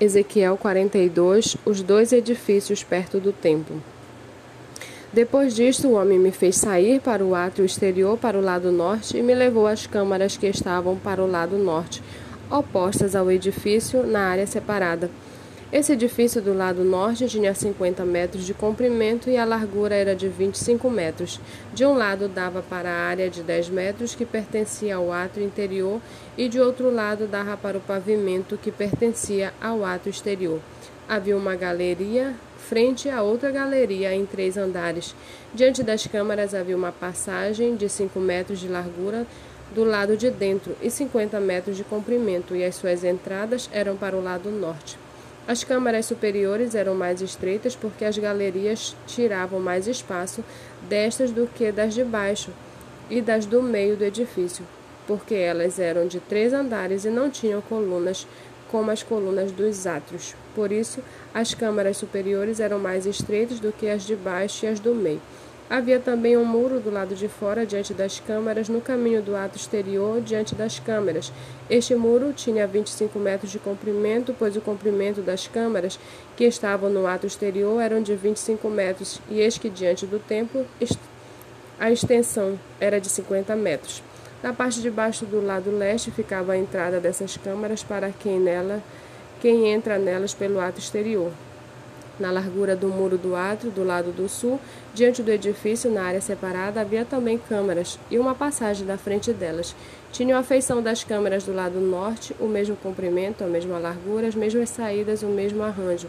Ezequiel 42 Os dois edifícios perto do templo. Depois disto, o homem me fez sair para o átrio exterior para o lado norte e me levou às câmaras que estavam para o lado norte, opostas ao edifício, na área separada. Esse edifício do lado norte tinha 50 metros de comprimento e a largura era de 25 metros. De um lado dava para a área de 10 metros, que pertencia ao átrio interior, e de outro lado dava para o pavimento, que pertencia ao átrio exterior. Havia uma galeria frente a outra galeria em três andares. Diante das câmaras havia uma passagem de 5 metros de largura do lado de dentro e 50 metros de comprimento, e as suas entradas eram para o lado norte. As câmaras superiores eram mais estreitas porque as galerias tiravam mais espaço destas do que das de baixo e das do meio do edifício, porque elas eram de três andares e não tinham colunas como as colunas dos átrios. Por isso, as câmaras superiores eram mais estreitas do que as de baixo e as do meio. Havia também um muro do lado de fora, diante das câmaras, no caminho do ato exterior, diante das câmaras. Este muro tinha 25 metros de comprimento, pois o comprimento das câmaras que estavam no ato exterior eram de 25 metros, e eis que diante do templo a extensão era de 50 metros. Na parte de baixo do lado leste ficava a entrada dessas câmaras para quem nela, quem entra nelas pelo ato exterior na largura do muro do átrio do lado do sul, diante do edifício, na área separada, havia também câmaras e uma passagem da frente delas. Tinham a feição das câmaras do lado norte, o mesmo comprimento, a mesma largura, as mesmas saídas, o mesmo arranjo,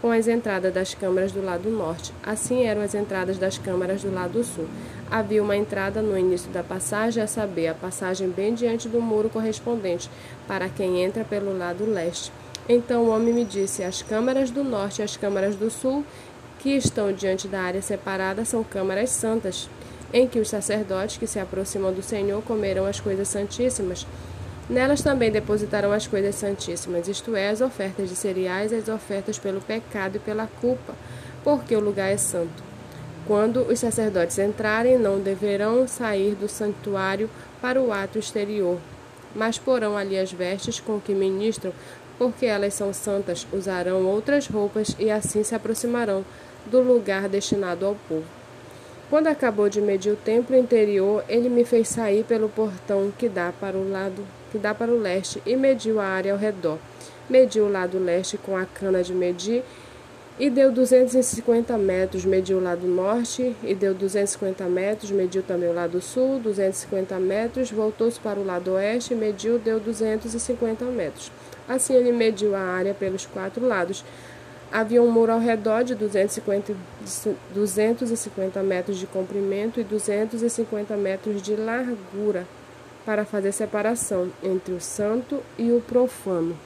com as entradas das câmaras do lado norte. Assim eram as entradas das câmaras do lado sul. Havia uma entrada no início da passagem, a saber, a passagem bem diante do muro correspondente, para quem entra pelo lado leste. Então o homem me disse: As câmaras do norte e as câmaras do sul, que estão diante da área separada, são câmaras santas, em que os sacerdotes que se aproximam do Senhor comerão as coisas santíssimas. Nelas também depositarão as coisas santíssimas, isto é, as ofertas de cereais as ofertas pelo pecado e pela culpa, porque o lugar é santo. Quando os sacerdotes entrarem, não deverão sair do santuário para o ato exterior, mas porão ali as vestes com que ministram porque elas são santas, usarão outras roupas e assim se aproximarão do lugar destinado ao povo. Quando acabou de medir o templo interior, ele me fez sair pelo portão que dá para o lado que dá para o leste e mediu a área ao redor. Mediu o lado leste com a cana de medir e deu 250 metros, mediu o lado norte e deu 250 metros, mediu também o lado sul, 250 metros, voltou-se para o lado oeste, mediu, deu 250 metros. Assim ele mediu a área pelos quatro lados. Havia um muro ao redor de 250, 250 metros de comprimento e 250 metros de largura para fazer separação entre o santo e o profano.